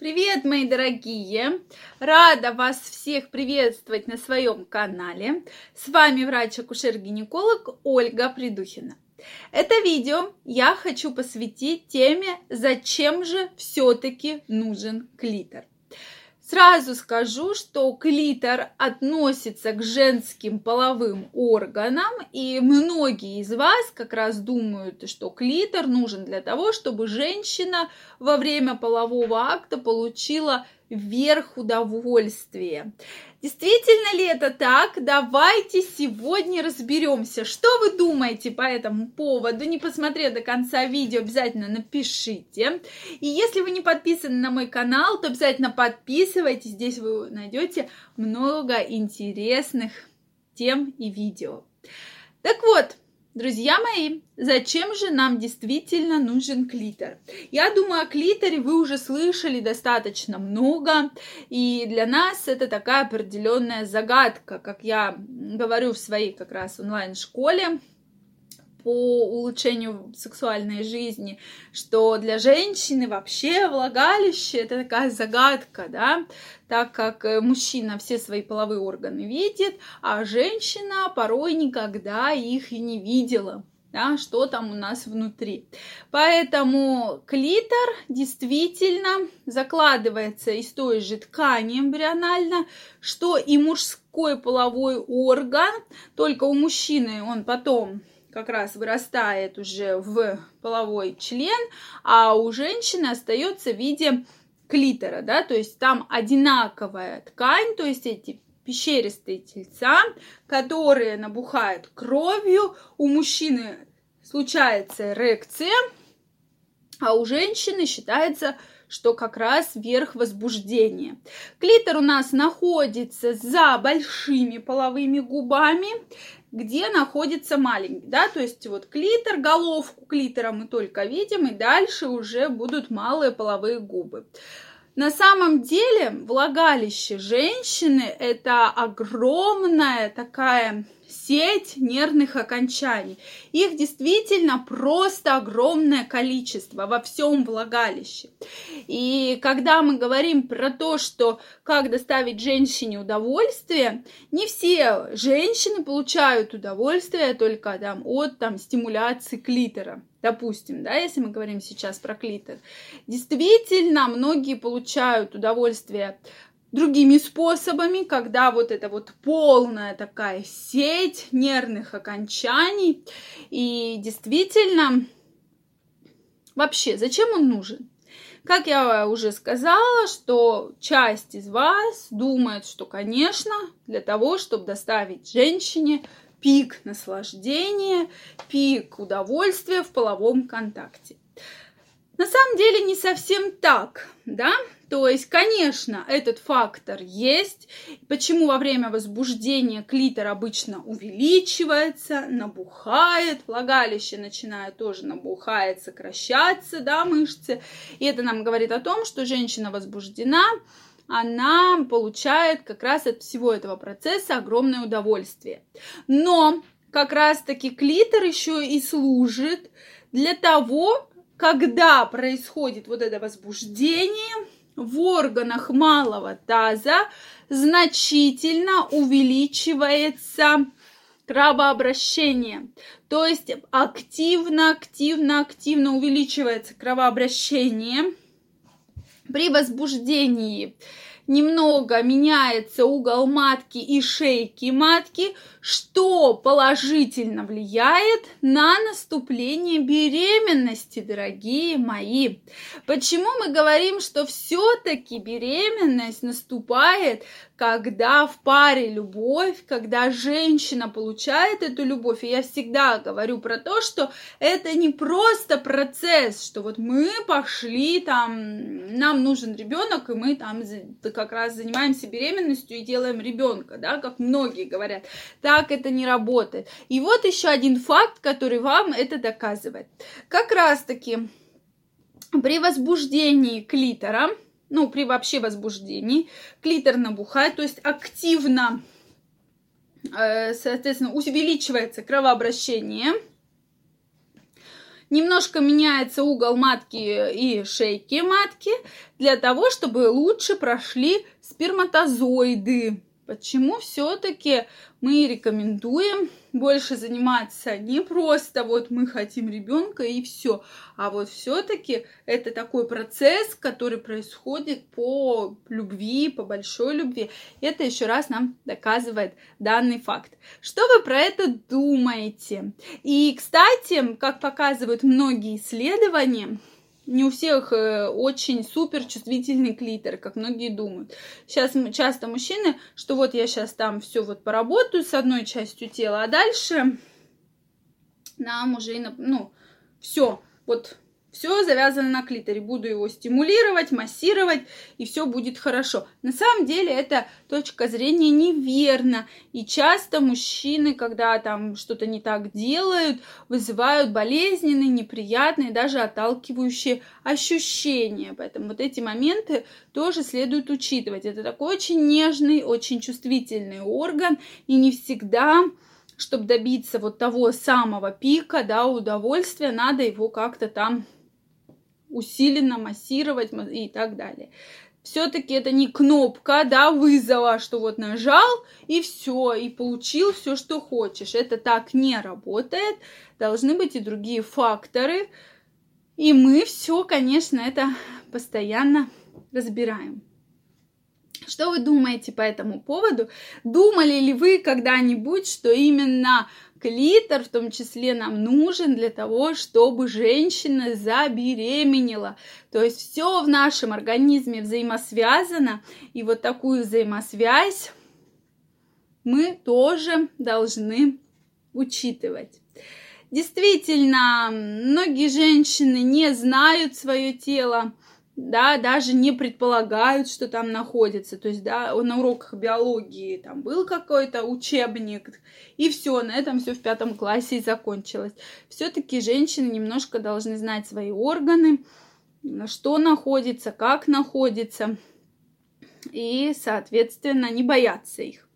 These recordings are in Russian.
Привет, мои дорогие! Рада вас всех приветствовать на своем канале. С вами врач-акушер-гинеколог Ольга Придухина. Это видео я хочу посвятить теме, зачем же все-таки нужен клитор. Сразу скажу, что клитор относится к женским половым органам, и многие из вас как раз думают, что клитор нужен для того, чтобы женщина во время полового акта получила верх удовольствия. Действительно ли это так? Давайте сегодня разберемся. Что вы думаете по этому поводу? Не посмотрев до конца видео, обязательно напишите. И если вы не подписаны на мой канал, то обязательно подписывайтесь. Здесь вы найдете много интересных тем и видео. Так вот, Друзья мои, зачем же нам действительно нужен клитор? Я думаю, о клиторе вы уже слышали достаточно много, и для нас это такая определенная загадка, как я говорю в своей как раз онлайн-школе, по улучшению сексуальной жизни, что для женщины вообще влагалище это такая загадка, да, так как э, мужчина все свои половые органы видит, а женщина порой никогда их и не видела да, что там у нас внутри. Поэтому клитор действительно закладывается из той же ткани эмбрионально, что и мужской половой орган, только у мужчины он потом как раз вырастает уже в половой член, а у женщины остается в виде клитора, да, то есть там одинаковая ткань, то есть эти пещеристые тельца, которые набухают кровью, у мужчины случается эрекция, а у женщины считается, что как раз верх возбуждения. Клитор у нас находится за большими половыми губами, где находится маленький, да, то есть вот клитор, головку клитора мы только видим, и дальше уже будут малые половые губы. На самом деле влагалище женщины это огромная такая сеть нервных окончаний. Их действительно просто огромное количество во всем влагалище. И когда мы говорим про то, что как доставить женщине удовольствие, не все женщины получают удовольствие только там, от там, стимуляции клитора допустим, да, если мы говорим сейчас про клитор, действительно многие получают удовольствие другими способами, когда вот это вот полная такая сеть нервных окончаний. И действительно, вообще, зачем он нужен? Как я уже сказала, что часть из вас думает, что, конечно, для того, чтобы доставить женщине пик наслаждения, пик удовольствия в половом контакте. На самом деле не совсем так, да? То есть, конечно, этот фактор есть. Почему во время возбуждения клитор обычно увеличивается, набухает, влагалище начинает тоже набухать, сокращаться, да, мышцы. И это нам говорит о том, что женщина возбуждена, она получает как раз от всего этого процесса огромное удовольствие. Но как раз-таки клитор еще и служит для того, когда происходит вот это возбуждение, в органах малого таза значительно увеличивается кровообращение. То есть активно, активно, активно увеличивается кровообращение при возбуждении немного меняется угол матки и шейки матки, что положительно влияет на наступление беременности, дорогие мои. Почему мы говорим, что все-таки беременность наступает, когда в паре любовь, когда женщина получает эту любовь, и я всегда говорю про то, что это не просто процесс, что вот мы пошли там, нам нужен ребенок, и мы там как раз занимаемся беременностью и делаем ребенка, да, как многие говорят. Так это не работает. И вот еще один факт, который вам это доказывает. Как раз таки при возбуждении клитора, ну, при вообще возбуждении, клитор набухает, то есть активно, э, соответственно, увеличивается кровообращение. Немножко меняется угол матки и шейки матки для того, чтобы лучше прошли сперматозоиды. Почему все-таки мы рекомендуем больше заниматься не просто вот мы хотим ребенка и все, а вот все-таки это такой процесс, который происходит по любви, по большой любви. Это еще раз нам доказывает данный факт. Что вы про это думаете? И, кстати, как показывают многие исследования, не у всех э, очень супер чувствительный клитор, как многие думают. Сейчас часто мужчины, что вот я сейчас там все вот поработаю с одной частью тела, а дальше нам уже, ну, все, вот все завязано на клиторе. Буду его стимулировать, массировать, и все будет хорошо. На самом деле эта точка зрения неверна. И часто мужчины, когда там что-то не так делают, вызывают болезненные, неприятные, даже отталкивающие ощущения. Поэтому вот эти моменты тоже следует учитывать. Это такой очень нежный, очень чувствительный орган, и не всегда чтобы добиться вот того самого пика, да, удовольствия, надо его как-то там усиленно массировать и так далее. Все-таки это не кнопка, да, вызова, что вот нажал и все, и получил все, что хочешь. Это так не работает. Должны быть и другие факторы. И мы все, конечно, это постоянно разбираем. Что вы думаете по этому поводу? Думали ли вы когда-нибудь, что именно Клитор в том числе нам нужен для того, чтобы женщина забеременела. То есть все в нашем организме взаимосвязано, и вот такую взаимосвязь мы тоже должны учитывать. Действительно, многие женщины не знают свое тело, да, даже не предполагают, что там находится. То есть, да, на уроках биологии там был какой-то учебник, и все, на этом все в пятом классе и закончилось. Все-таки женщины немножко должны знать свои органы, что находится, как находится, и, соответственно, не бояться их.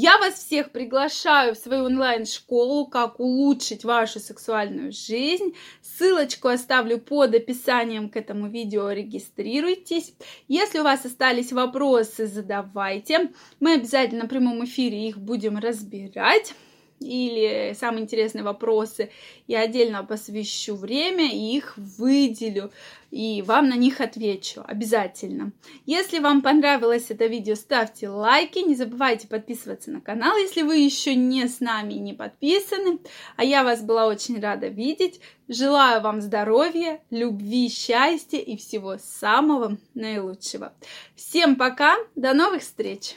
Я вас всех приглашаю в свою онлайн-школу «Как улучшить вашу сексуальную жизнь». Ссылочку оставлю под описанием к этому видео, регистрируйтесь. Если у вас остались вопросы, задавайте. Мы обязательно в прямом эфире их будем разбирать или самые интересные вопросы, я отдельно посвящу время и их выделю, и вам на них отвечу обязательно. Если вам понравилось это видео, ставьте лайки, не забывайте подписываться на канал, если вы еще не с нами и не подписаны. А я вас была очень рада видеть. Желаю вам здоровья, любви, счастья и всего самого наилучшего. Всем пока, до новых встреч!